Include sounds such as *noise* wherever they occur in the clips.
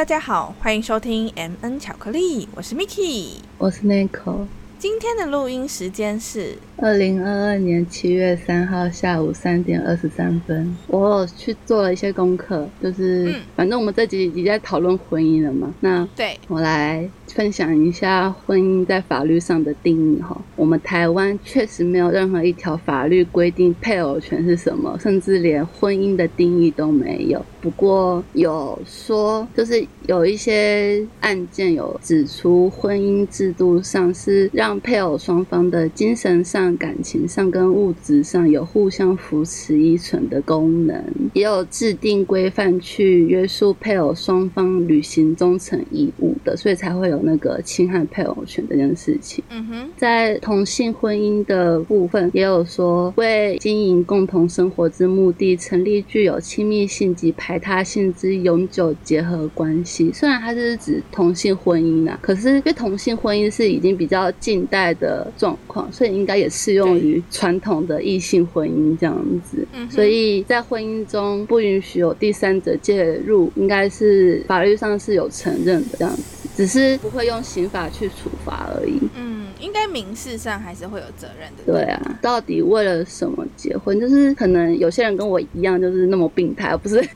大家好，欢迎收听 M N 巧克力，我是 Miki，我是 Nico。今天的录音时间是二零二二年七月三号下午三点二十三分。我去做了一些功课，就是反正我们这集已经在讨论婚姻了嘛。那对我来。分享一下婚姻在法律上的定义哈，我们台湾确实没有任何一条法律规定配偶权是什么，甚至连婚姻的定义都没有。不过有说，就是有一些案件有指出，婚姻制度上是让配偶双方的精神上、感情上跟物质上有互相扶持依存的功能，也有制定规范去约束配偶双方履行忠诚义务的，所以才会有。那个侵害配偶权这件事情，嗯哼，在同性婚姻的部分也有说，为经营共同生活之目的，成立具有亲密性及排他性之永久结合关系。虽然它是指同性婚姻啊，可是因为同性婚姻是已经比较近代的状况，所以应该也适用于传统的异性婚姻这样子。所以在婚姻中不允许有第三者介入，应该是法律上是有承认的这样子。只是不会用刑法去处罚而已。嗯，应该民事上还是会有责任的。对啊，到底为了什么结婚？就是可能有些人跟我一样，就是那么病态，不是？*laughs*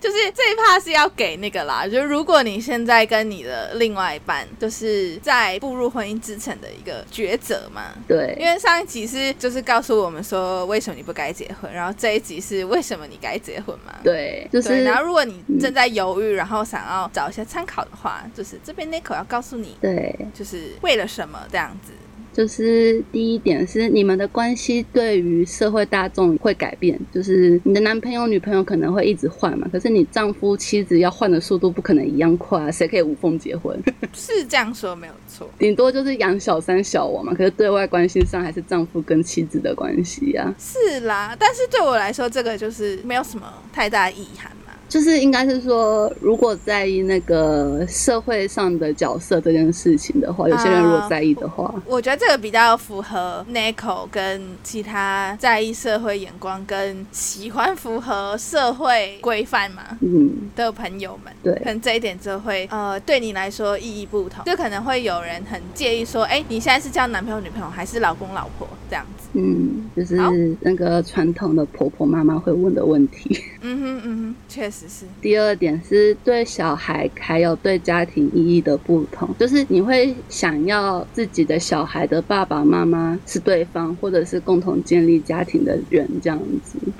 就是这一趴是要给那个啦。就如果你现在跟你的另外一半，就是在步入婚姻之前的一个抉择嘛。对。因为上一集是就是告诉我们说为什么你不该结婚，然后这一集是为什么你该结婚嘛。对，就是。然后如果你正在犹豫，然后想要找一些参考的话。就是这边 Nico 要告诉你，对，就是为了什么这样子。就是第一点是你们的关系对于社会大众会改变，就是你的男朋友女朋友可能会一直换嘛，可是你丈夫妻子要换的速度不可能一样快啊，谁可以无缝结婚？是这样说没有错，顶多就是养小三小王嘛，可是对外关系上还是丈夫跟妻子的关系呀。是啦，但是对我来说这个就是没有什么太大意涵。就是应该是说，如果在意那个社会上的角色这件事情的话，有些人如果在意的话，我觉得这个比较符合 Nico 跟其他在意社会眼光跟喜欢符合社会规范嘛，嗯，的朋友们，对，可能这一点就会呃对你来说意义不同，就可能会有人很介意说，哎，你现在是叫男朋友女朋友还是老公老婆这样子？嗯，就是那个传统的婆婆妈妈会问的问题。嗯哼嗯哼，确实。第二点是对小孩还有对家庭意义的不同，就是你会想要自己的小孩的爸爸妈妈是对方，或者是共同建立家庭的人这样子。嗯，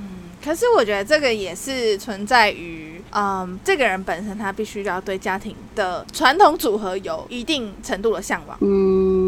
可是我觉得这个也是存在于，嗯，这个人本身他必须要对家庭的传统组合有一定程度的向往。嗯，对。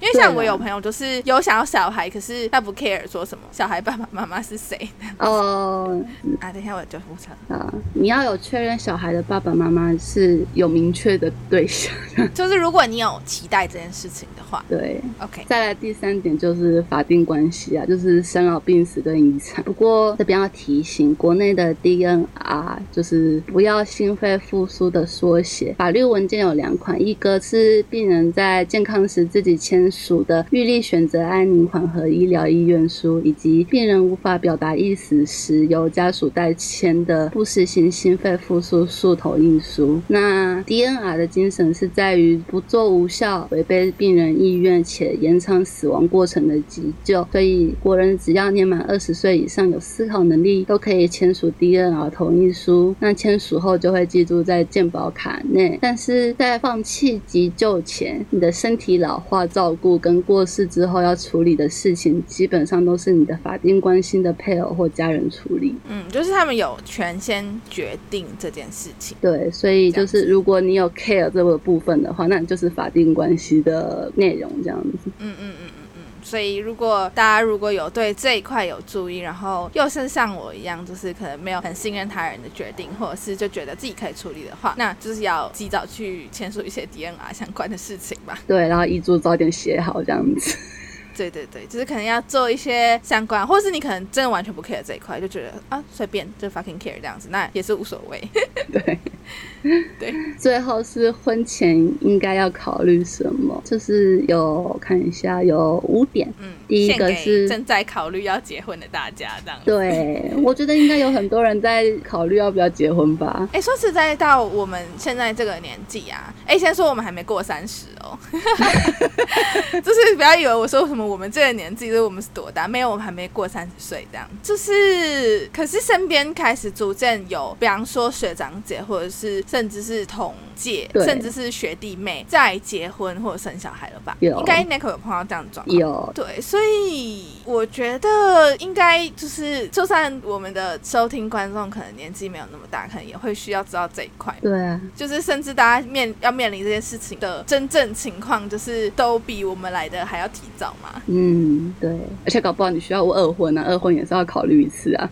因为像我有朋友，就是有想要小孩，可是他不 care 说什么小孩爸爸妈妈是谁。哦，*laughs* 啊，等一下我就复查啊，你要有确认小孩的爸爸妈妈是有明确的对象，*laughs* *laughs* 就是如果你有期待这件事情的话，对，OK。再来第三点就是法定关系啊，就是生老病死跟遗产。不过这边要提醒，国内的 DNR 就是不要心肺复苏的缩写。法律文件有两款，一个是病人在健康时自己签。签署的预立选择安宁缓和医疗意愿书，以及病人无法表达意思时由家属代签的不实行心肺复苏术同意书。那 DNR 的精神是在于不做无效、违背病人意愿且延长死亡过程的急救。所以国人只要年满二十岁以上、有思考能力，都可以签署 DNR 同意书。那签署后就会记录在健保卡内。但是在放弃急救前，你的身体老化造照顾跟过世之后要处理的事情，基本上都是你的法定关系的配偶或家人处理。嗯，就是他们有权先决定这件事情。对，所以就是如果你有 care 这个部分的话，那你就是法定关系的内容这样子。嗯嗯嗯。所以，如果大家如果有对这一块有注意，然后又是像我一样，就是可能没有很信任他人的决定，或者是就觉得自己可以处理的话，那就是要及早去签署一些 DNR 相关的事情吧。对，然后遗嘱早点写好这样子。对对对，就是可能要做一些相关，或是你可能真的完全不 care 这一块，就觉得啊随便就 fucking care 这样子，那也是无所谓。对。*laughs* 对，最后是婚前应该要考虑什么？就是有看一下有五点，嗯，第一个是正在考虑要结婚的大家，这样。对，我觉得应该有很多人在考虑要不要结婚吧。*laughs* 哎、说实在，到我们现在这个年纪啊，哎、先说我们还没过三十哦，*laughs* 就是不要以为我说什么我们这个年纪，就是我们是多大，没有，我们还没过三十岁这样。就是，可是身边开始逐渐有，比方说学长姐，或者是甚至是同届，甚至是学弟妹在结婚或者生小孩了吧？有应该 Nico 有碰到这样的状况。有，对，所以我觉得应该就是，就算我们的收听观众可能年纪没有那么大，可能也会需要知道这一块。对啊，就是甚至大家面要面临这件事情的真正情况，就是都比我们来的还要提早嘛。嗯，对，而且搞不好你需要二婚啊，二婚也是要考虑一次啊。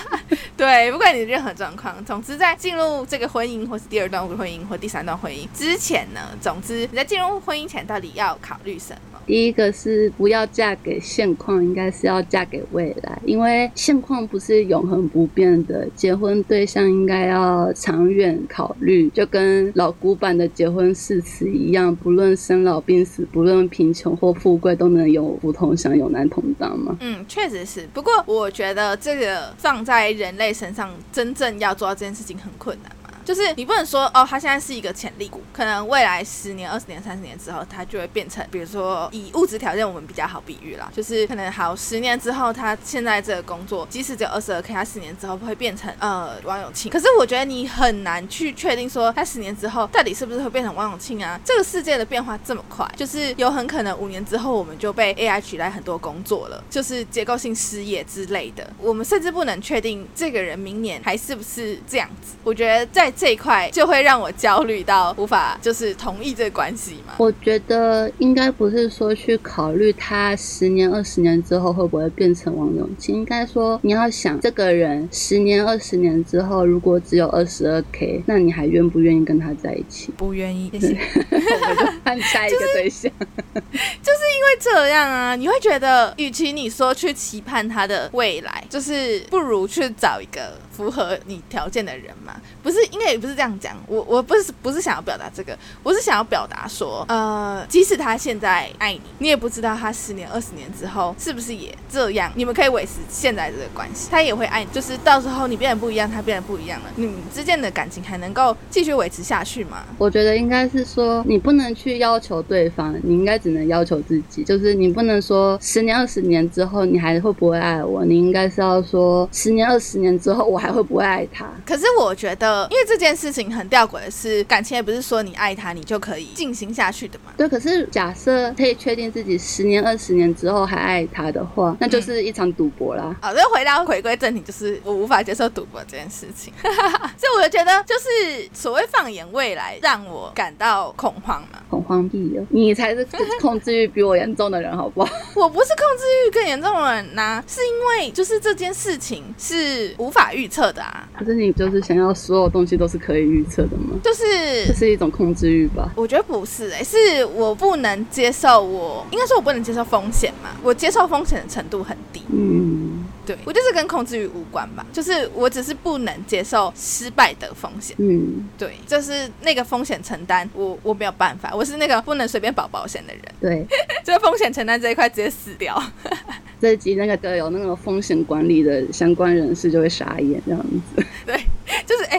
*laughs* 对，不管你任何状况，总之在进入这个婚姻，或是第二段婚姻，或第三段婚姻之前呢，总之你在进入婚姻前到底要考虑什么？第一个是不要嫁给现况，应该是要嫁给未来，因为现况不是永恒不变的，结婚对象应该要长远考虑，就跟老古板的结婚誓词一样，不论生老病死，不论贫穷或富贵，都能有福同享，有难同当嘛。嗯，确实是。不过我觉得这个放在人类身上，真正要做到这件事情很困难。就是你不能说哦，它现在是一个潜力股，可能未来十年、二十年、三十年之后，它就会变成，比如说以物质条件我们比较好比喻啦，*laughs* 就是可能好十年之后，他现在这个工作，即使只有二十二 k，他十年之后会变成呃王永庆。可是我觉得你很难去确定说，他十年之后到底是不是会变成王永庆啊？这个世界的变化这么快，就是有很可能五年之后我们就被 AI 取代很多工作了，就是结构性失业之类的。我们甚至不能确定这个人明年还是不是这样子。我觉得在这一块就会让我焦虑到无法就是同意这个关系嘛。我觉得应该不是说去考虑他十年、二十年之后会不会变成王永庆，应该说你要想这个人十年、二十年之后，如果只有二十二 k，那你还愿不愿意跟他在一起？不愿意，谢谢。我们就换下一个对象。就是因为这样啊，你会觉得，与其你说去期盼他的未来，就是不如去找一个符合你条件的人嘛。不是，应该也不是这样讲。我我不是不是想要表达这个，我是想要表达说，呃，即使他现在爱你，你也不知道他十年、二十年之后是不是也这样。你们可以维持现在这个关系，他也会爱你。就是到时候你变得不一样，他变得不一样了，你们之间的感情还能够继续维持下去吗？我觉得应该是说，你不能去要求对方，你应该只能要求自己。就是你不能说十年、二十年之后你还会不会爱我，你应该是要说十年、二十年之后我还会不会爱他。可是我觉得，因为这件事情很吊诡的是，感情也不是说你爱他，你就可以进行下去的嘛。对，可是假设可以确定自己十年、二十年之后还爱他的话，那就是一场赌博啦。好，就回到回归正题，就是我无法接受赌博这件事情，*laughs* 所以我就觉得，就是所谓放眼未来，让我感到恐慌嘛。恐慌屁哦！你才是控制欲比我严重的人，好不好？*laughs* 我不是控制欲更严重的人呐、是因为就是这件事情是无法预测的啊，可是你就是想要所有东西都是可以预测的吗？就是这是一种控制欲吧？我觉得不是哎、是我不能接受我，应该说我不能接受风险嘛，我接受风险的程度很低。嗯对我就是跟控制欲无关吧，就是我只是不能接受失败的风险。嗯，对，就是那个风险承担，我我没有办法，我是那个不能随便保保险的人，对。*laughs* 就是风险承担这一块直接死掉。*laughs* 这一集那个有那个风险管理的相关人士就会傻眼这样子。对，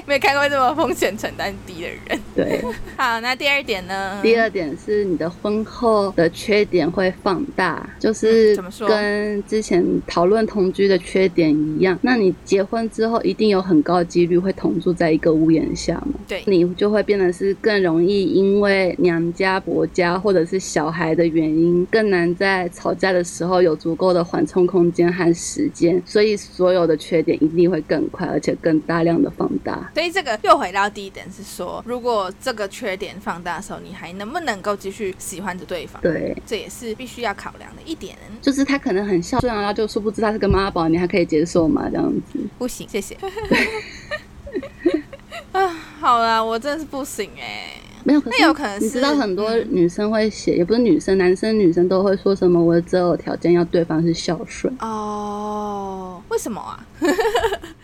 没看过这么风险承担低的人。对，*laughs* 好，那第二点呢？第二点是你的婚后的缺点会放大，就是嗯怎么说跟之前讨论同居的缺点一样。那你结婚之后，一定有很高的几率会同住在一个屋檐下嘛？对你就会变得是更容易因为娘家、婆家或者是小孩的原因，更难在吵架的时候有足够的缓冲空间和时间，所以所有的缺点一定会更快，而且更大量的放大。所以这个又回到第一点是说，如果这个缺点放大的时候，你还能不能够继续喜欢着对方？对，这也是必须要考量的一点。就是他可能很孝顺啊，就殊不知他是个妈宝，你还可以接受吗？这样子。不行，谢谢。啊，好啦，我真的是不行哎、没有，那有可能是你知道很多嗯女生会写，也不是女生，男生女生都会说什么我的择偶条件要对方是孝顺。哦，为什么啊？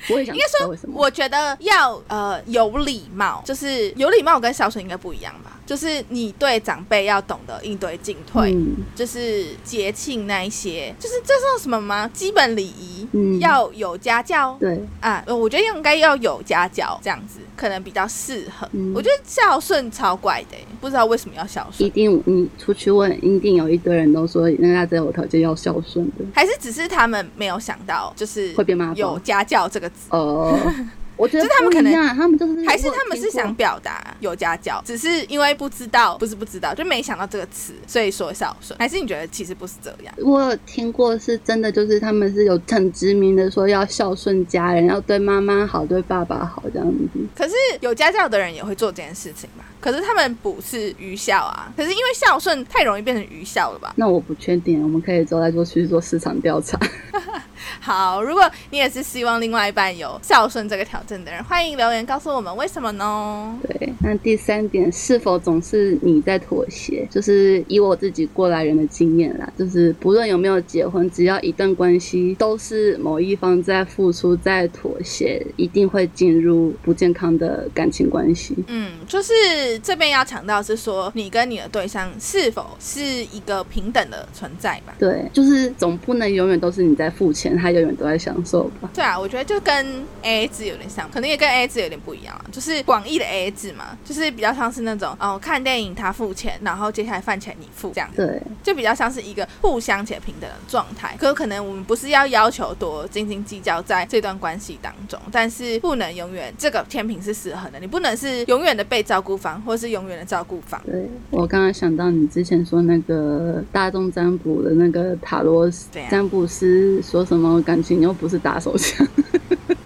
我也想应该说。我觉得要呃有礼貌，就是有礼貌跟孝顺应该不一样吧？就是你对长辈要懂得应对进退，嗯就是节庆那一些，就是这算什么吗？基本礼仪、嗯要有家教对，啊，呃我觉得应该要有家教，这样子可能比较适合。嗯我觉得孝顺超怪的欸，不知道为什么要孝顺一，定你出去问，一定有一堆人都说那他择偶条件要孝顺的。还是只是他们没有想到，就是会变妈宝有家教这个字。呃，*laughs* 我觉得他们可能他们就是还是他们是想表达有家教，只是因为不知道，不是不知道，就没想到这个词，所以说孝顺。还是你觉得其实不是这样？我有听过是真的，就是他们是有很知名的说要孝顺家人，要对妈妈好，对爸爸好这样子。可是有家教的人也会做这件事情吧？可是他们不是愚孝啊。可是因为孝顺太容易变成愚孝了吧？那我不确定，我们可以之后再做去做市场调查。*laughs* 好，如果你也是希望另外一半有孝顺这个条件的人，欢迎留言告诉我们为什么呢？对，那第三点，是否总是你在妥协？就是以我自己过来人的经验啦，就是不论有没有结婚，只要一段关系都是某一方在付出、在妥协，一定会进入不健康的感情关系。嗯，就是这边要强调是说，你跟你的对象是否是一个平等的存在吧？对，就是总不能永远都是你在付钱，他永远都在享受吧？对啊，我觉得就跟 A A 制有点像，可能也跟 A A 制有点不一样啊。就是广义的 A A 制嘛，就是比较像是那种哦，看电影他付钱，然后接下来饭钱你付这样子，对，就比较像是一个互相且平等的状态。可可能我们不是要要求多斤斤计较在这段关系当中，但是不能永远这个天平是失衡的，你不能是永远的被照顾方，或是永远的照顾方。对我刚刚想到你之前说那个大众占卜的那个塔罗占卜师说什么感情又不是打手枪，对 *laughs*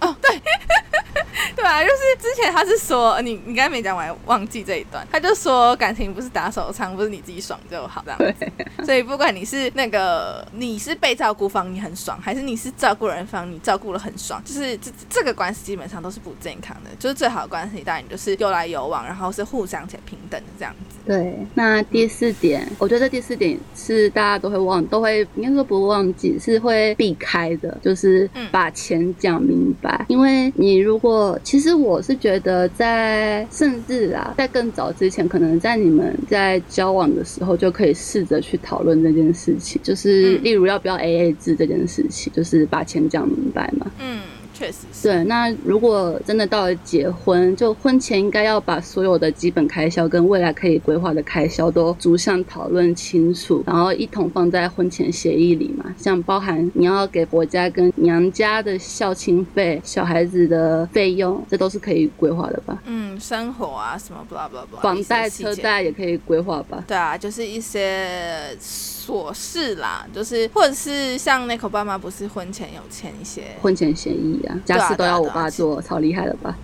啊，就是之前他是说，呃你你刚才没讲完，忘记这一段，他就说感情不是打手枪，不是你自己爽就好这样子。所以不管你是那个你是被照顾方，你很爽，还是你是照顾人方，你照顾了很爽，就是这这个关系基本上都是不健康的。就是最好的关系，当然就是有来有往，然后是互相且平等的这样子。对，那第四点，我觉得第四点是大家都会忘，都会应该说不忘记，是会避开的，就是嗯把钱讲明白。因为你如果，其实我是觉得在甚至啊，在更早之前，可能在你们在交往的时候就可以试着去讨论这件事情，就是嗯例如要不要 A A 制这件事情，就是把钱讲明白嘛。嗯，确实是。对，那如果真的到了结婚，就婚前应该要把所有的基本开销跟未来可以规划的开销都逐项讨论清楚，然后一同放在婚前协议里嘛。像包含你要给婆家跟娘家的孝亲费、小孩子的费用，这都是可以规划的吧？嗯，生活啊什么 blah blah blah，房贷、车贷也可以规划吧？对啊，就是一些琐事啦，就是或者是像那口爸妈不是婚前有签一些，婚前协议家事都要我爸做，超厉害了吧？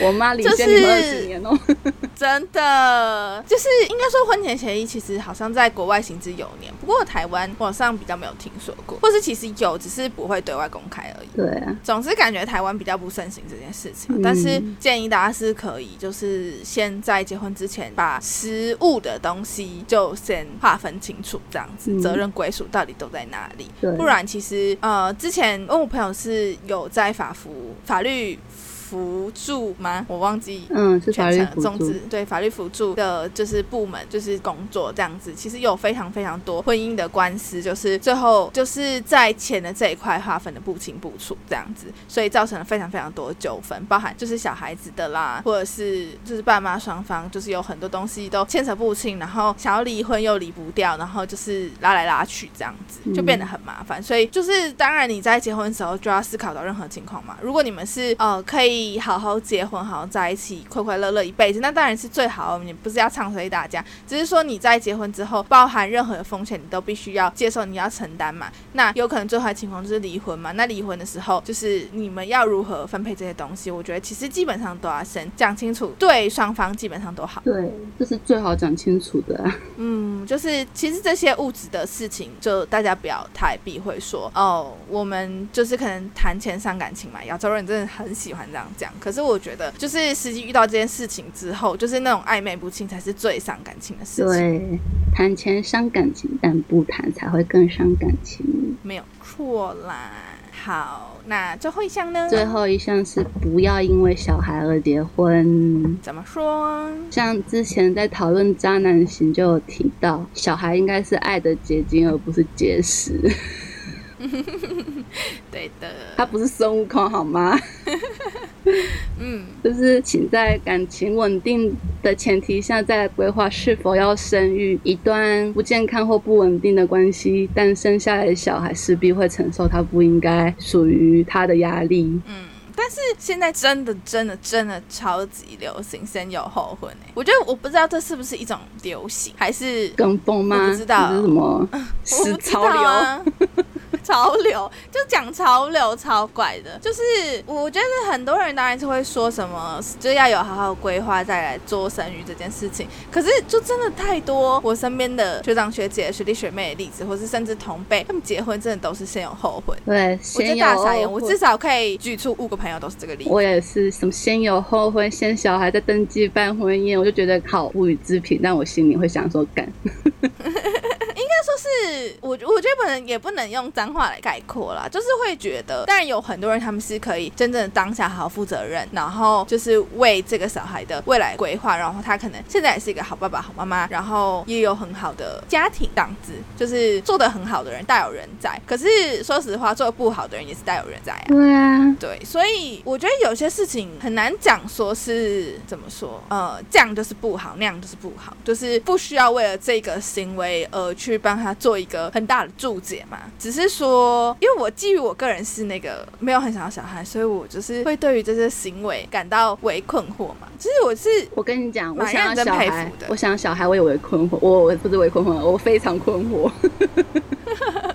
我妈领就先你们二十年哦。*laughs* 真的就是应该说婚前协议其实好像在国外行之有年，不过台湾网上比较没有听说过，或是其实有，只是不会对外公开而已。对啊，总之感觉台湾比较不盛行这件事情，嗯但是建议大家是可以，就是先在结婚之前把实物的东西就先划分清楚，这样子、嗯责任归属到底都在哪里。不然其实呃，之前因为我朋友是有在法服法律辅助吗？我忘记嗯，是法律全辅助。对法律辅助的，就是部门就是工作这样子，其实有非常非常多婚姻的官司，就是最后就是在钱的这一块划分的不清不楚这样子，所以造成了非常非常多的纠纷，包含就是小孩子的啦，或者是就是爸妈双方就是有很多东西都牵扯不清，然后想要离婚又离不掉，然后就是拉来拉去这样子，就变得很麻烦。所以就是当然你在结婚的时候就要思考到任何情况嘛。如果你们是呃可以你好好结婚，好好在一起，快快乐乐一辈子，那当然是最好。你不是要唱衰大家，只是说你在结婚之后，包含任何的风险，你都必须要接受，你要承担嘛。那有可能最坏情况就是离婚嘛。那离婚的时候，就是你们要如何分配这些东西，我觉得其实基本上都要先讲清楚，对双方基本上都好。对，这是最好讲清楚的、啊。嗯，就是其实这些物质的事情，就大家不要太避讳说哦，我们就是可能谈钱伤感情嘛。亚洲人真的很喜欢这样讲，可是我觉得就是实际遇到这件事情之后，就是那种暧昧不清才是最伤感情的事情，对，谈钱伤感情，但不谈才会更伤感情。没有错啦。好，那最后一项呢？最后一项是不要因为小孩而结婚。怎么说？像之前在讨论渣男型就有提到，小孩应该是爱的结晶，而不是结石。*laughs* 对的，他不是孙悟空好吗？*laughs* 嗯，就是请在感情稳定的前提下，再规划是否要生育。一段不健康或不稳定的关系，但生下来的小孩势必会承受他不应该属于他的压力。嗯，但是现在真的真的真的超级流行先有后婚哎，我觉得我不知道这是不是一种流行，还是跟风吗？我不知道是什么？*laughs* 我不知道啊。潮流就讲潮流超怪的，就是我觉得很多人当然是会说什么，就要有好好规划再来做生育这件事情。可是就真的太多我身边的学长学姐、学弟学妹的例子，或是甚至同辈，他们结婚真的都是先有后婚。对，我觉得大傻眼，我至少可以举出五个朋友都是这个例子。我也是什么先有后婚，先小孩再登记办婚宴，我就觉得好无语之评，但我心里会想说干。*laughs* 是我，我觉得不能也不能用脏话来概括啦，就是会觉得，当然有很多人他们是可以真正的当下好好负责任，然后就是为这个小孩的未来规划，然后他可能现在也是一个好爸爸、好妈妈，然后也有很好的家庭档子，就是做的很好的人大有人在。可是说实话，做的不好的人也是大有人在啊。对啊，对，所以我觉得有些事情很难讲，说是怎么说，呃，这样就是不好，那样就是不好，就是不需要为了这个行为而去帮他做一个很大的注解嘛。只是说，因为我基于我个人是那个没有很想要小孩，所以我就是会对于这些行为感到为困惑嘛。其实我是，我跟你讲，我蛮想要小孩的，我想要小孩，我也为困惑，我我不是为困惑，我非常困惑，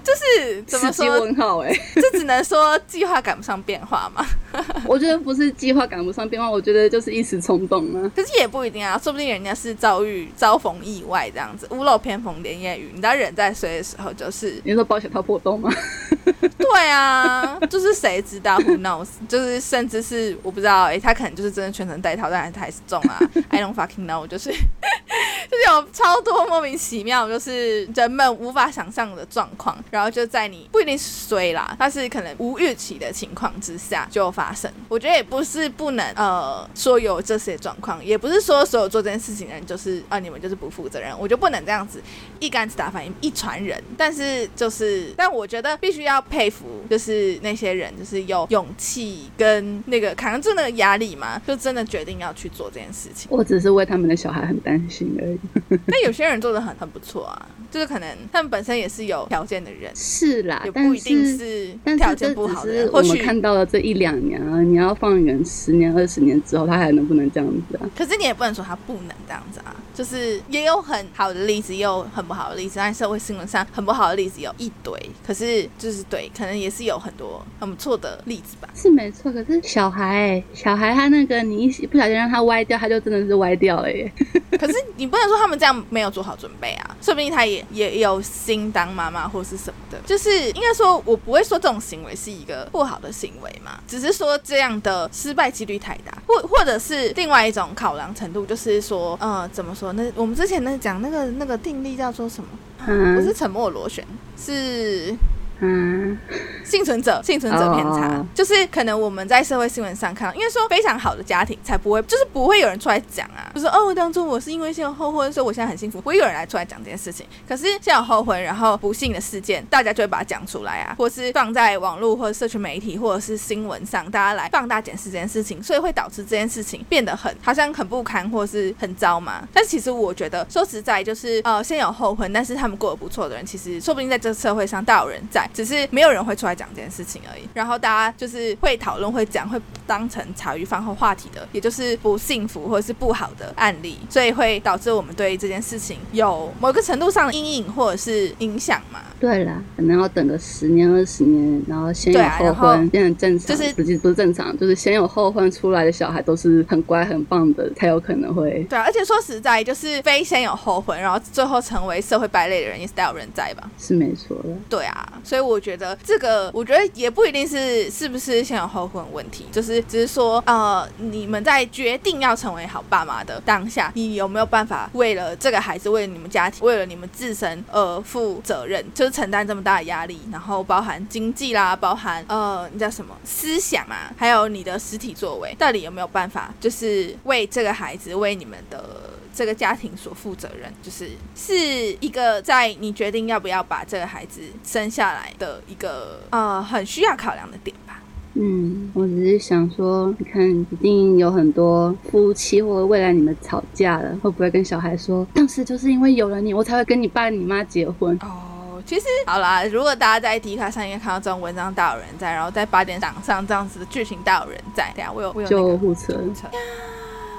就是怎么说，问号哎、*laughs* 这只能说计划赶不上变化嘛。*laughs* 我觉得不是计划赶不上变化，我觉得就是一时冲动啊。可是也不一定啊，说不定人家是遭遇遭逢意外这样子，屋漏偏逢连夜雨。你知道人在睡的时候就是，你说保险套破洞吗？*laughs* *laughs* 对啊，就是谁知道，Who knows？就是甚至是我不知道，哎、他可能就是真的全程戴套，但是他还是中啊，I don't fucking know，就是就是有超多莫名其妙，就是人们无法想象的状况，然后就在你不一定是衰啦，但是可能无预期的情况之下就发生。我觉得也不是不能呃说有这些状况，也不是说所有做这件事情的人就是啊、你们就是不负责任，我就不能这样子一竿子打翻一船人。但是就是，但我觉得必须要佩服，就是那些人就是有勇气跟那个扛住那个压力嘛，就真的决定要去做这件事情。我只是为他们的小孩很担心而已。但有些人做的很很不错啊，就是可能他们本身也是有条件的人，是啦，但也不一定是条件不好的或许。看到了这一两年啊，你要放远十年、二十年之后，他还能不能这样子啊？可是你也不能说他不能这样子啊，就是也有很好的例子，也有很不好的例子。但社会新闻上很不好的例子有一堆，可是就是对，可能也是有很多很不错的例子吧。是没错，可是小孩、小孩他那个你一不小心让他歪掉，他就真的是歪掉了耶。*laughs* 可是你不能说他们这样没有做好准备啊，说不定他也也有心当妈妈或是什么的。就是应该说，我不会说这种行为是一个不好的行为嘛，只是说这样的失败几率太大，或或者是另外一种考量程度，就是说，呃，怎么说？那我们之前那讲那个那个定力叫做什么？不是沉默螺旋，是嗯，幸存者幸存者偏差。哦就是可能我们在社会新闻上看到，因为说非常好的家庭才不会，就是不会有人出来讲啊，就是哦，当初我是因为先有后婚，所以我现在很幸福，不会有人来出来讲这件事情。可是先有后婚，然后不幸的事件，大家就会把它讲出来啊，或是放在网络或者社群媒体或者是新闻上，大家来放大检视这件事情，所以会导致这件事情变得很好像很不堪或是很糟嘛。但是其实我觉得说实在，就是呃先有后婚，但是他们过得不错的人，其实说不定在这个社会上大有人在，只是没有人会出来讲这件事情而已。然后大家就是会讨论、会讲、会当成茶余饭后话题的，也就是不幸福或者是不好的案例，所以会导致我们对这件事情有某个程度上的阴影或者是影响嘛。对啦，可能要等个十年、二十年，然后先有后婚，变成正常，就是不是不是正常，就是先有后婚出来的小孩都是很乖很棒的，才有可能会。对啊，而且说实在，就是非先有后婚，然后最后成为社会败类的人，也是大有人在吧？是没错的，对啊，所所以我觉得这个，我觉得也不一定是是不是先有后婚问题，就是只是说，呃，你们在决定要成为好爸妈的当下，你有没有办法为了这个孩子，为了你们家庭，为了你们自身而负责任，就是承担这么大的压力，然后包含经济啦，包含呃，你叫什么思想啊，还有你的实体作为，到底有没有办法，就是为这个孩子，为你们的。这个家庭所负责任，就是是一个在你决定要不要把这个孩子生下来的一个呃很需要考量的点吧。嗯，我只是想说，你看，一定有很多夫妻或者未来你们吵架了，会不会跟小孩说，当时就是因为有了你，我才会跟你爸你妈结婚？哦，其实好啦，如果大家在迪卡上应该看到这种文章，大有人在，然后在八点档上这样子的剧情，大有人在。等下我有我有救护车。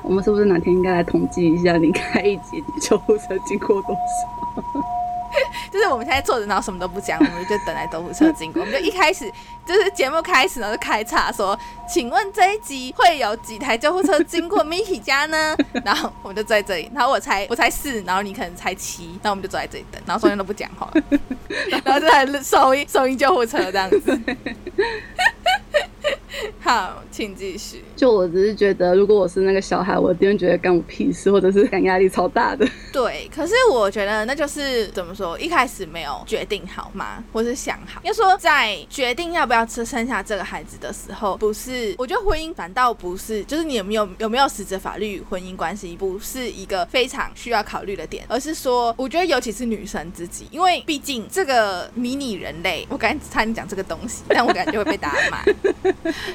我们是不是哪天应该来统计一下，你开一集救护车经过多少？*laughs* 就是我们现在坐着，然后什么都不讲，我们就等待救护车经过。我们就一开始就是节目开始呢，就开叉说：“请问这一集会有几台救护车经过 *laughs* Miki 家呢？”然后我们就在这里，然后我猜我猜四，然后你可能猜七，那我们就坐在这里等，然后中间都不讲话，*laughs* 然后就在收音收音救护车这样子。好，请继续。就我只是觉得，如果我是那个小孩，我一定会觉得干我屁事，或者是干压力超大的。对，可是我觉得那就是怎么说，一开始没有决定好嘛，或是想好。要说在决定要不要吃生下这个孩子的时候，不是，我觉得婚姻反倒不是，就是你有没有有没有实质法律婚姻关系，不是一个非常需要考虑的点，而是说，我觉得尤其是女生自己，因为毕竟这个迷你人类，我刚才差点讲这个东西，但我感觉会被打骂。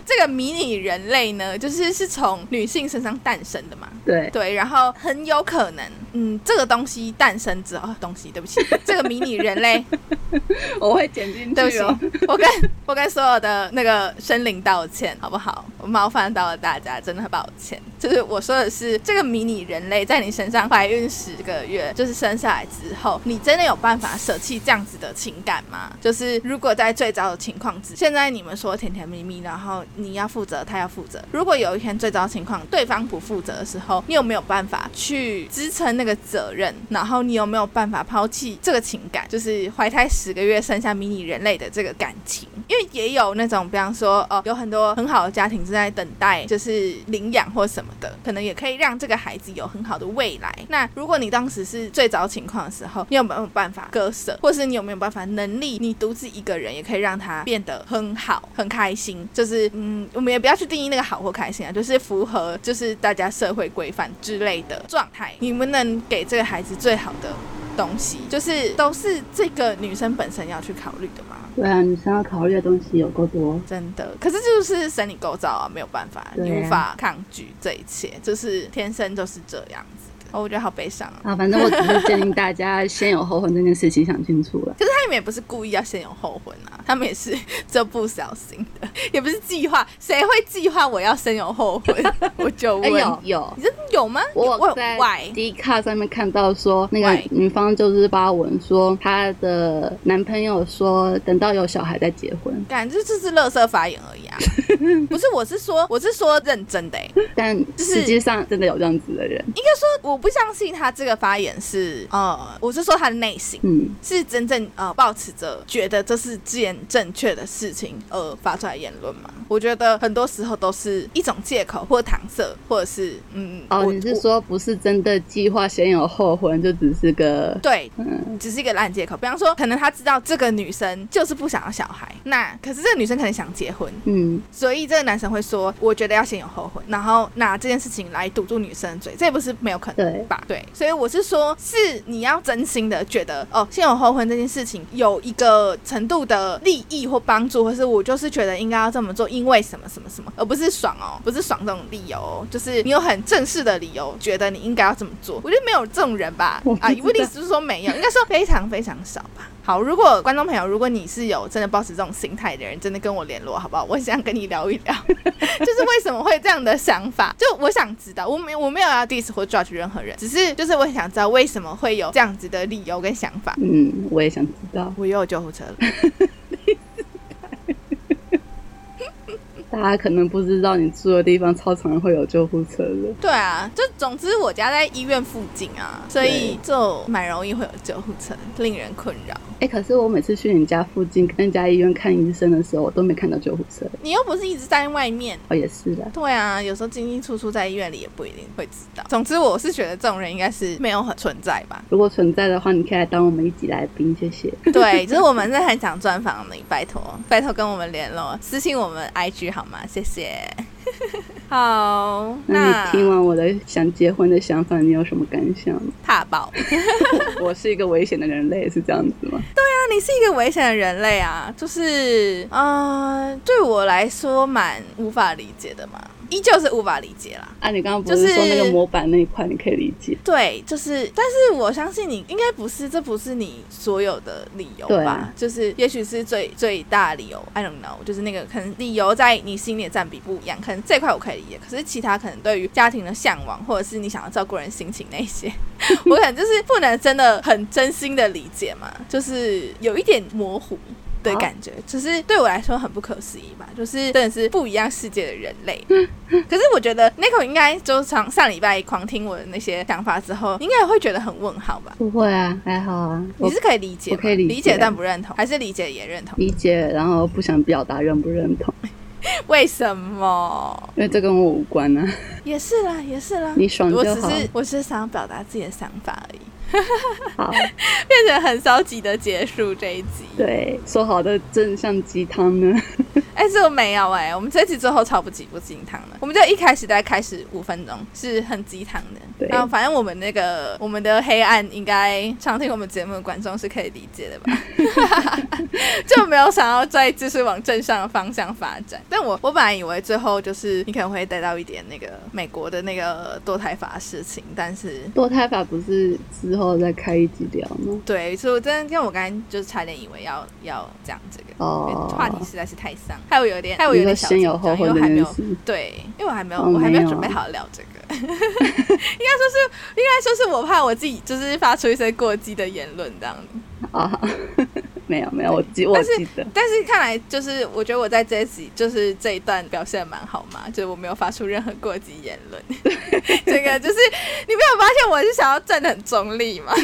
这个迷你人类呢，就是是从女性身上诞生的嘛？对对，然后很有可能，嗯，这个东西诞生之后，东西对不起，*laughs* 这个迷你人类，*laughs* 我会剪进去。对不起，我跟我跟所有的那个生灵道歉，好不好？我冒犯到了大家，真的很抱歉。就是我说的是，这个迷你人类在你身上怀孕十个月，就是生下来之后，你真的有办法舍弃这样子的情感吗？就是如果在最早的情况之，现在你们说甜甜蜜蜜，然后你你要负责，他要负责。如果有一天最糟情况，对方不负责的时候，你有没有办法去支撑那个责任？然后你有没有办法抛弃这个情感？就是怀胎十个月生下迷你人类的这个感情？因为也有那种，比方说，哦，有很多很好的家庭正在等待，就是领养或什么的，可能也可以让这个孩子有很好的未来。那如果你当时是最糟情况的时候，你有没有办法割舍？或是你有没有办法能力，你独自一个人也可以让他变得很好、很开心？就是嗯，我们也不要去定义那个好或开心啊，就是符合就是大家社会规范之类的状态。你们能给这个孩子最好的东西，就是都是这个女生本身要去考虑的嘛。对啊，女生要考虑的东西有够多，真的。可是就是生理构造啊，没有办法，你无法抗拒这一切，就是天生就是这样子。哦，我觉得好悲伤啊！啊，反正我只是建议大家 *laughs* 先有后婚这件事情想清楚了。可是他们也不是故意要先有后婚啊，他们也是 *laughs* 这不小心的，也不是计划。谁会计划我要先有后婚？我就问，有有，你真有吗？我在 D 卡上面看到说，那个女方就是发文说，她的男朋友说等到有小孩再结婚，感觉这是乐色发言而已啊。*laughs* 不是，我是说，我是说认真的，但实际上真的有这样子的人。应该说我。不相信他这个发言是呃，我是说他的内心，嗯，是真正呃，保持着觉得这是件正确的事情而发出来言论吗？我觉得很多时候都是一种借口或搪塞，或者是嗯，哦，你是说不是真的计划先有后婚，就只是个对，嗯，只是一个烂借口。比方说，可能他知道这个女生就是不想要小孩，那可是这个女生可能想结婚，嗯，所以这个男生会说，我觉得要先有后婚，然后拿这件事情来堵住女生的嘴，这也不是没有可能。对吧？对，所以我是说，是你要真心的觉得哦，先有后婚这件事情有一个程度的利益或帮助，或是我就是觉得应该要这么做，因为什么什么什么，而不是爽哦，不是爽这种理由，就是你有很正式的理由，觉得你应该要这么做。我觉得没有这种人吧？*laughs* 啊，我的意思是说没有，应该说非常非常少吧。好，如果观众朋友，如果你是有真的保持这种心态的人，真的跟我联络好不好？我想跟你聊一聊，*laughs* 就是为什么会这样的想法？就我想知道，我没我没有要 diss 或 judge 任何人，只是就是我想知道为什么会有这样子的理由跟想法。嗯，我也想知道。我又有救护车了。*laughs* 大家可能不知道你住的地方超常会有救护车的。对啊，就总之我家在医院附近啊，所以就蛮容易会有救护车，令人困扰。哎，可是我每次去你家附近跟人家医院看医生的时候，我都没看到救护车。你又不是一直在外面。哦，也是的。对啊，有时候进进出出在医院里也不一定会知道。总之，我是觉得这种人应该是没有很存在吧。如果存在的话，你可以来当我们一集来宾，谢谢。对，*laughs* 就是我们在很想专访你，拜托拜托跟我们联络，私信我们 IG 好吗？谢谢。*laughs* 好，那你听完我的想结婚的想法，你有什么感想？怕爆！*laughs* *laughs* 我是一个危险的人类，是这样子吗？对啊，你是一个危险的人类啊，就是，嗯，对我来说蛮无法理解的嘛。依旧是无法理解啦。啊，你刚刚不是说那个模板那一块你可以理解？对，就是，但是我相信你应该不是，这不是你所有的理由吧？就是，也许是最最大理由，I don't know，就是那个可能理由在你心里的占比不一样，可能这块我可以理解，可是其他可能对于家庭的向往，或者是你想要照顾人心情那些，*laughs* 我可能就是不能真的很真心的理解嘛，就是有一点模糊。的感觉，只是对我来说很不可思议吧，就是真的是不一样世界的人类。可是我觉得 Nico 应该就上上礼拜狂听我的那些想法之后，应该会觉得很问号吧？不会啊，还好啊。你是可以理解，可以理解，但不认同，还是理解也认同？理解，然后不想表达认不认同？*laughs* 为什么？因为这跟我无关啊。也是啦，也是啦。你爽就好。我只是，我只是想要表达自己的想法而已。*laughs* 好，变成很消极的结束这一集。对，说好的正向鸡汤呢？*laughs* 哎，这个没有哎，我们这集最后超不鸡不鸡汤了。我们就一开始在开始五分钟是很鸡汤的。对，然后反正我们那个我们的黑暗，应该常听我们节目的观众是可以理解的吧？*laughs* 就没有想要再就是往正向的方向发展。但我我本来以为最后就是你可能会带到一点那个美国的那个堕胎法事情，但是堕胎法不是之后再开一集聊呢？对，所以我真的，因为我刚才就是差点以为要要讲这个哦，话题实在是太丧，害我有点，害我有点小紧张，因为还没有对，因为我还没有，我还没有准备好聊这个。*laughs* 应该说是，应该说是我怕我自己就是发出一些过激的言论这样子啊。*laughs* 没有没有，我记我记得，但是看来就是我觉得我在这一集就是这一段表现蛮好嘛，就是我没有发出任何过激言论。*laughs* 这个就是你没有发现我是想要站的很中立嘛？*laughs*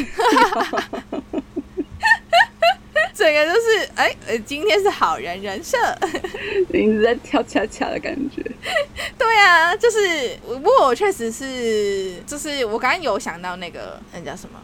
整个就是哎，今天是好人人设，一直在跳恰恰的感觉。对啊，就是不过我确实是，就是我刚刚有想到那个那叫什么？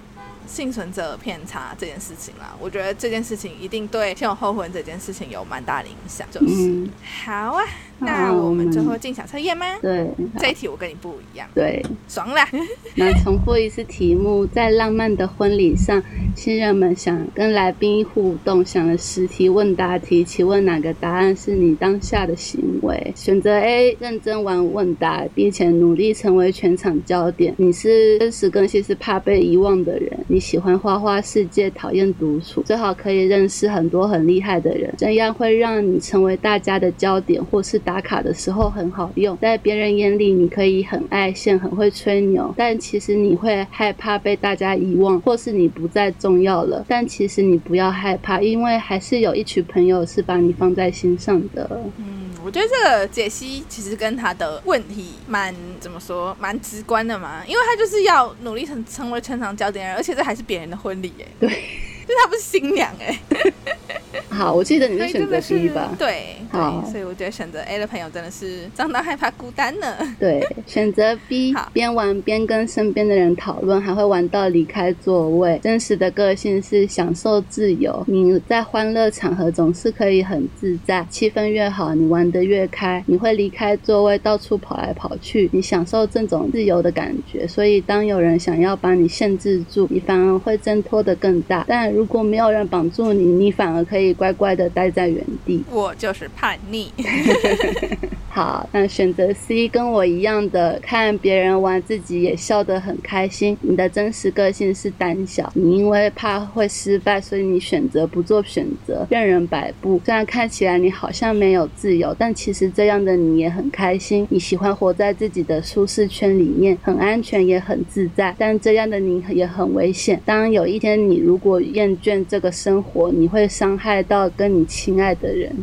幸存者偏差这件事情啦，我觉得这件事情一定对先有后婚这件事情有蛮大的影响。就是好啊。那我们最后进小测验吗？对，这一题我跟你不一样。对，爽啦！*laughs* 那重复一次题目，在浪漫的婚礼上，新人们想跟来宾互动，想了十题问答题，请问哪个答案是你当下的行为？选择 A，认真玩问答，并且努力成为全场焦点。你是真实更新是怕被遗忘的人，你喜欢花花世界，讨厌独处，最好可以认识很多很厉害的人，这样会让你成为大家的焦点，或是打。卡的时候很好用，在别人眼里你可以很爱现、很会吹牛，但其实你会害怕被大家遗忘，或是你不再重要了。但其实你不要害怕，因为还是有一群朋友是把你放在心上的。嗯，我觉得这个解析其实跟他的问题蛮怎么说，蛮直观的嘛，因为他就是要努力成成为全场焦点人，而且这还是别人的婚礼哎，对，*laughs* 就他不是新娘哎。*laughs* 好，我记得你是选择 B 吧？对，好，所以我觉得选择 A 的朋友真的是相当害怕孤单呢。对，选择 B，边玩边跟身边的人讨论，还会玩到离开座位。真实的个性是享受自由，你在欢乐场合总是可以很自在，气氛越好，你玩得越开。你会离开座位，到处跑来跑去，你享受这种自由的感觉。所以当有人想要把你限制住，你反而会挣脱得更大。但如果没有人绑住你，你反而可以。乖乖的待在原地，我就是叛逆。*laughs* 好，那选择 C，跟我一样的，看别人玩，自己也笑得很开心。你的真实个性是胆小，你因为怕会失败，所以你选择不做选择，任人摆布。虽然看起来你好像没有自由，但其实这样的你也很开心。你喜欢活在自己的舒适圈里面，很安全也很自在。但这样的你也很危险。当有一天你如果厌倦这个生活，你会伤害到。跟你亲爱的人，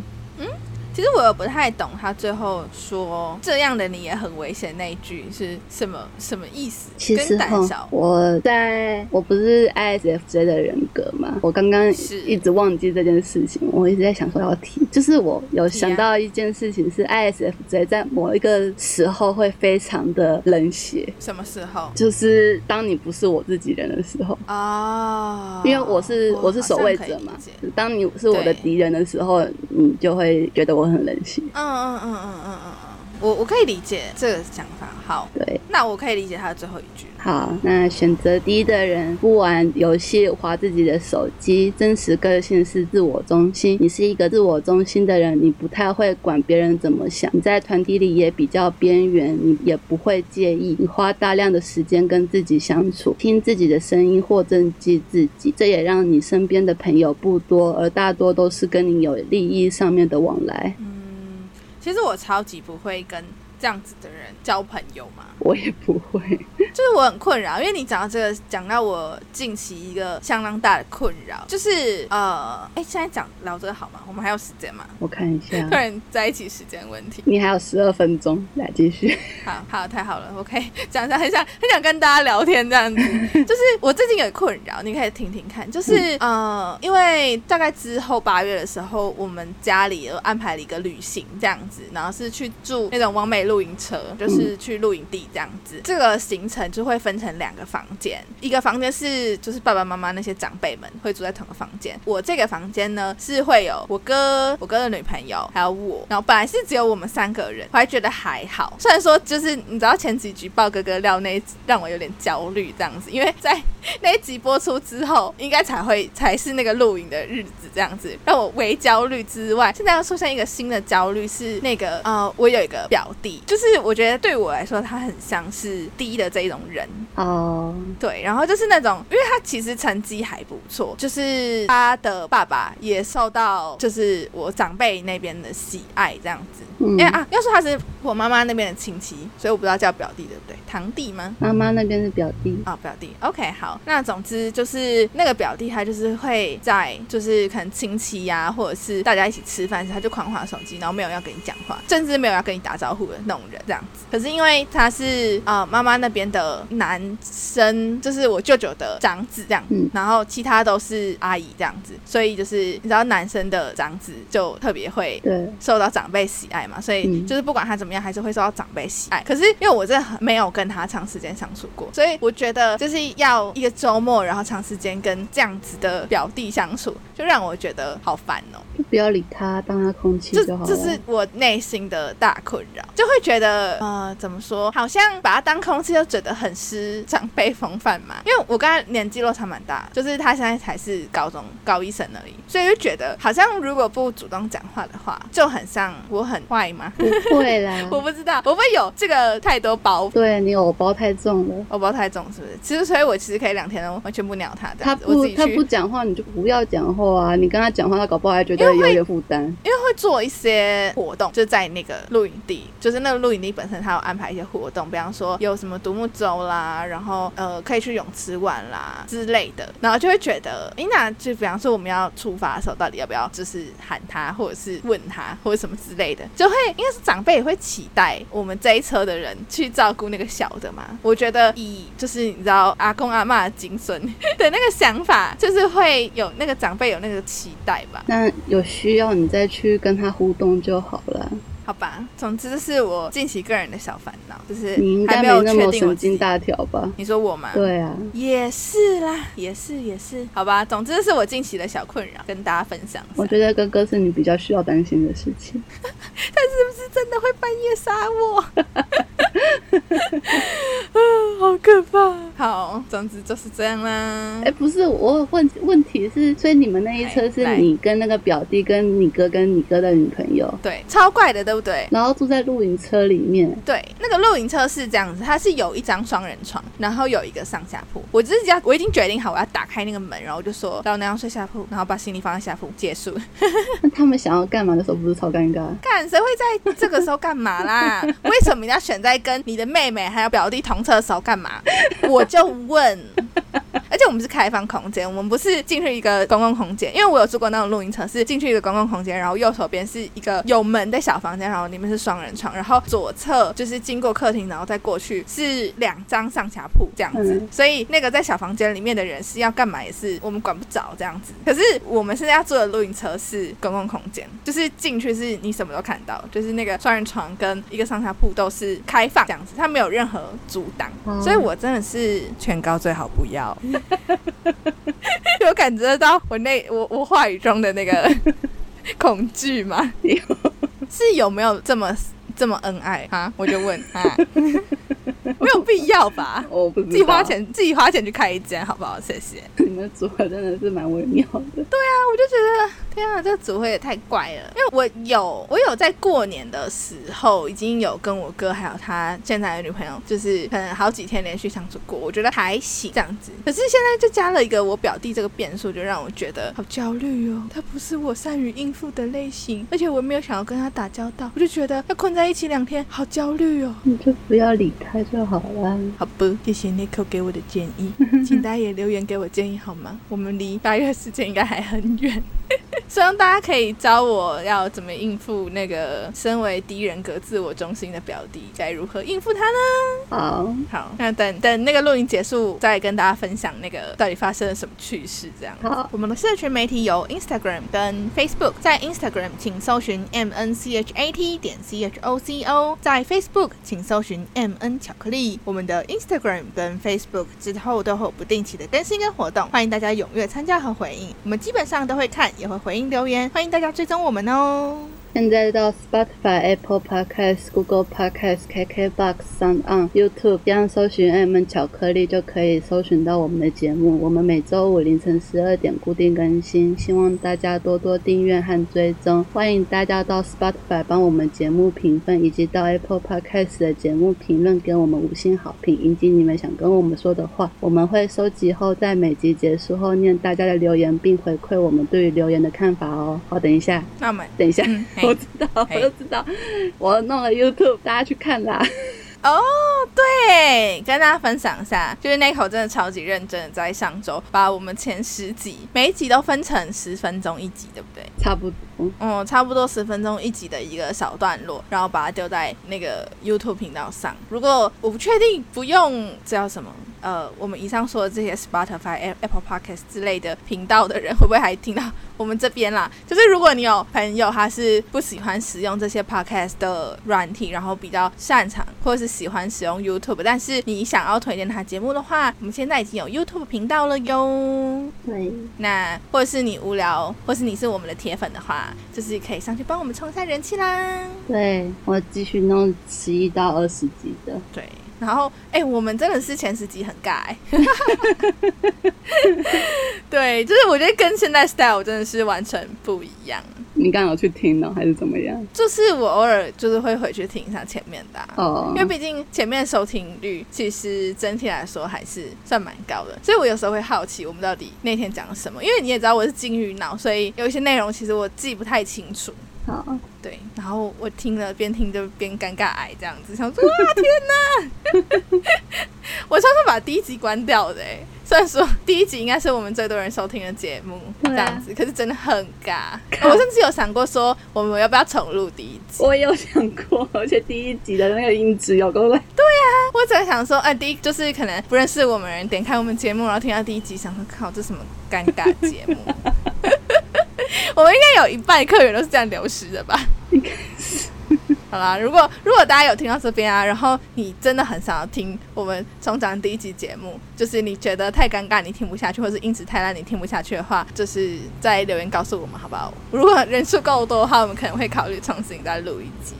其实我也不太懂他最后说这样的你也很危险那一句是什么什么意思？其实跟胆小，我在我不是 ISFJ 的人格嘛，我刚刚是一直忘记这件事情，我一直在想说要提，就是我有想到一件事情是 ISFJ 在某一个时候会非常的冷血，什么时候？就是当你不是我自己人的时候。哦，因为我是我是守卫者嘛当你是我的敌人的时候，你就会觉得我很冷血。嗯嗯嗯嗯嗯嗯嗯，我我可以理解这个想法。好，对，那我可以理解他的最后一句。好，那选择低的人不玩游戏，划自己的手机，真实个性是自我中心。你是一个自我中心的人，你不太会管别人怎么想，你在团体里也比较边缘，你也不会介意。你花大量的时间跟自己相处，听自己的声音或正记自己，这也让你身边的朋友不多，而大多都是跟你有利益上面的往来。嗯，其实我超级不会跟这样子的人交朋友吗，我也不会，就是我很困扰，因为你讲到这个，讲到我近期一个相当大的困扰，就是呃，哎，现在讲聊这个好吗？我们还有时间吗？我看一下突，然在一起时间问题。你还有十二分钟，来继续。好 *laughs* 好，太好了，，OK，讲一下，很想很想跟大家聊天这样子。*laughs* 就是我最近有困扰，你可以听听看。就是呃，因为大概之后八月的时候，我们家里有安排了一个旅行这样子，然后是去住那种王美露营车，就是去露营地这样子。这个行程就会分成两个房间，一个房间是就是爸爸妈妈那些长辈们会住在同个房间，我这个房间呢是会有我哥、我哥的女朋友还有我，然后本来是只有我们三个人，我还觉得还好。虽然说就是你知道前几集爆哥哥料那一集让我有点焦虑这样子，因为在那一集播出之后，应该才会才是那个露营的日子这样子，让我为焦虑之外，现在又出现一个新的焦虑是那个呃，我有一个表弟，就是我觉得对我来说他很像是低的这一种人，哦，对，然后就是那种，因为他其实成绩还不错，就是他的爸爸也受到就是我长辈那边的喜爱这样子。嗯因为啊，要说他是我妈妈那边的亲戚，所以我不知道叫表弟对不对？堂弟吗？妈妈那边是表弟，啊、表弟，OK，好，那总之就是那个表弟，他就是会在就是可能亲戚呀、或者是大家一起吃饭时，他就狂划手机，然后没有要跟你讲话，甚至没有要跟你打招呼的那种人，这样子。可是因为他是呃妈妈那边的男生，就是我舅舅的长子这样，嗯然后其他都是阿姨这样子，所以就是你知道男生的长子就特别会对，受到长辈喜爱嘛，所以嗯就是不管他怎么样，还是会受到长辈喜爱。可是因为我真的很没有跟他长时间相处过，所以我觉得就是要一个周末，然后长时间跟这样子的表弟相处，就让我觉得好烦哦。就不要理他，当他空气这就好了。这是我内心的大困扰，就会觉得呃，怎么说，好像把他当空气，就觉得很失长辈风范嘛。因为我跟他年纪落差蛮大，就是他现在才是高中高一生而已，所以就觉得好像如果不主动讲话的话，就很像我很坏吗？不会啦，*laughs* 我不知道，我会有这个太多包袱。对你偶包太重了。我包太重是不是？其实，所以我其实可以两天都完全不鸟他这他不他不，讲话，你就不要讲话啊！你跟他讲话，他搞不好还觉得有点负担。因为会做一些活动，就在那个露营地，就是那个露营地本身，它有安排一些活动，比方说有什么独木舟啦，然后呃可以去泳池玩啦之类的，然后就会觉得，哎，那就比方说我们要出发的时候，到底要不要就是喊他，或者是问他，或者什么之类的，就会应该是长辈也会期待我们这一车的人去照顾那个小的嘛。我觉得以就是你知道阿公阿嬷的精神 *laughs* 的那个想法，就是会有那个长辈有那个期待吧。那有需要你再去跟他互动就好了。好吧，总之这是我近期个人的小烦恼，就是你应该没还没有那么神确定我自己。经大条吧？你说我吗？，对啊，也是啦，也是也是，好吧，总之这是我近期的小困扰，跟大家分享。我觉得哥哥是你比较需要担心的事情。*laughs* 他是不是真的会半夜杀我？啊，好可怕！好，总之就是这样啦哎、。不是，我问问题是，所以你们那一车是你跟那个表弟，跟你哥跟你哥的女朋友，对，超怪的，对不对？然后住在露营车里面。对，那个露营车是这样子，它是有一张双人床，然后有一个上下铺。我就是要，我已经决定好我要打开那个门，然后我就说老娘要睡下铺，然后把行李放在下铺，结束。*laughs* 那他们想要干嘛的时候，不是超尴尬？干，谁会在这个时候干嘛啦？*laughs* 为什么你要选在跟你的妹妹还有表弟同车的时候干嘛？我就问。而且且我们是开放空间，我们不是进去一个公共空间，因为我有住过那种露营车，是进去一个公共空间，然后右手边是一个有门的小房间，然后里面是双人床，然后左侧就是经过客厅，然后再过去是两张上下铺这样子，嗯所以那个在小房间里面的人是要干嘛也是我们管不着这样子。可是我们现在要住的露营车是公共空间，就是进去是你什么都看到，就是那个双人床跟一个上下铺都是开放这样子，它没有任何阻挡，哦所以我真的是劝高最好不要。*laughs* 有感觉得到我那我我话语中的那个恐惧吗？有是有没有这么这么恩爱啊？我就问啊，*laughs* 没有必要吧？*laughs* 我不自己花，钱自己花钱去开一间好不好？谢谢。你们组合真的是蛮微妙的。对啊我就觉得天啊，这个组合也太怪了。因为我有我有在过年的时候，已经有跟我哥还有他现在的女朋友，就是可能好几天连续相处过，我觉得还行这样子。可是现在就加了一个我表弟这个变数，就让我觉得好焦虑哦。他不是我善于应付的类型，而且我没有想要跟他打交道，我就觉得要困在一起两天，好焦虑哦。你就不要理他就好了。好不，谢谢 Nico 给我的建议，请大家也留言给我建议好吗？我们离八月时间应该还很远，希望大家可以教我要怎么应付那个身为低人格、自我中心的表弟，该如何应付他呢？好，好，那等等那个录影结束，再跟大家分享那个到底发生了什么趣事。这样，好我们的社群媒体有 Instagram 跟 Facebook，在 Instagram 请搜寻 M N C H A T 点 C H O C O，在 Facebook 请搜寻 M N 巧克力。我们的 Instagram 跟 Facebook 之后都会有不定期的更新跟活动，欢迎大家踊跃参加和回应。我们基本上都会看，也会回应留言，欢迎大家追踪我们哦。现在到 Spotify、Apple Podcast、Google Podcast、KKBox、Sound On、YouTube，这样搜寻 M 巧克力就可以搜寻到我们的节目。我们每周五凌晨十二点固定更新，希望大家多多订阅和追踪。欢迎大家到 Spotify 帮我们节目评分，以及到 Apple Podcast 的节目评论给我们五星好评，以及你们想跟我们说的话，我们会收集后在每集结束后念大家的留言，并回馈我们对于留言的看法哦。好，等一下。那我们等一下，我知道，我嘿就知道，我弄了 YouTube，大家去看啦。哦，对，跟大家分享一下，就是 Nico 真的超级认真的，在上周把我们前十集每一集都分成十分钟一集，对不对？差不多，嗯，差不多十分钟一集的一个小段落，然后把它丢在那个 YouTube 频道上。如果我不确定不用这叫什么，呃，我们以上说的这些 Spotify、Apple Podcast 之类的频道的人，会不会还听到我们这边啦？就是如果你有朋友他是不喜欢使用这些 Podcast 的软体，然后比较擅长或者是喜欢使用 YouTube，但是你想要推荐他节目的话，我们现在已经有 YouTube 频道了哟。对，那或者是你无聊，或是你是我们的铁粉的话，就是可以上去帮我们冲一下人气啦。对我继续弄十一到二十集的，对，然后哎、我们真的是前十集很尬、欸，*laughs* 对，就是我觉得跟现在 style 真的是完全不一样。你刚刚有去听呢，还是怎么样？就是我偶尔就是会回去听一下前面的啊、哦因为毕竟前面收听率其实整体来说还是算蛮高的，所以我有时候会好奇我们到底那天讲了什么。因为你也知道我是金鱼脑，所以有一些内容其实我记不太清楚。好，对，然后我听了边听就边尴尬癌这样子，想说哇天哪！我上次把第一集关掉的哎，虽然说第一集应该是我们最多人收听的节目这样子，可是真的很尬。我甚至有想过说，我们要不要重录第一集？我也有想过，而且第一集的那个音质有够烂。我只在想说，哎、第一就是可能不认识我们人点开我们节目，然后听到第一集，想说靠，这什么尴尬节目？*laughs* 我们应该有一半客源都是这样流失的吧？应该是。好啦，如果如果大家有听到这边啊，然后你真的很想要听我们冲讲第一集节目，就是你觉得太尴尬，你听不下去，或是音质太烂，你听不下去的话，就是在留言告诉我们好不好？如果人数够多的话，我们可能会考虑重新再录一集。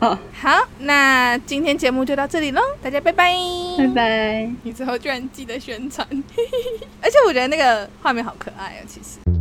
好，好，那今天节目就到这里喽，大家拜拜，拜拜。你最后居然记得宣传，*laughs* 而且我觉得那个画面好可爱哦，其实。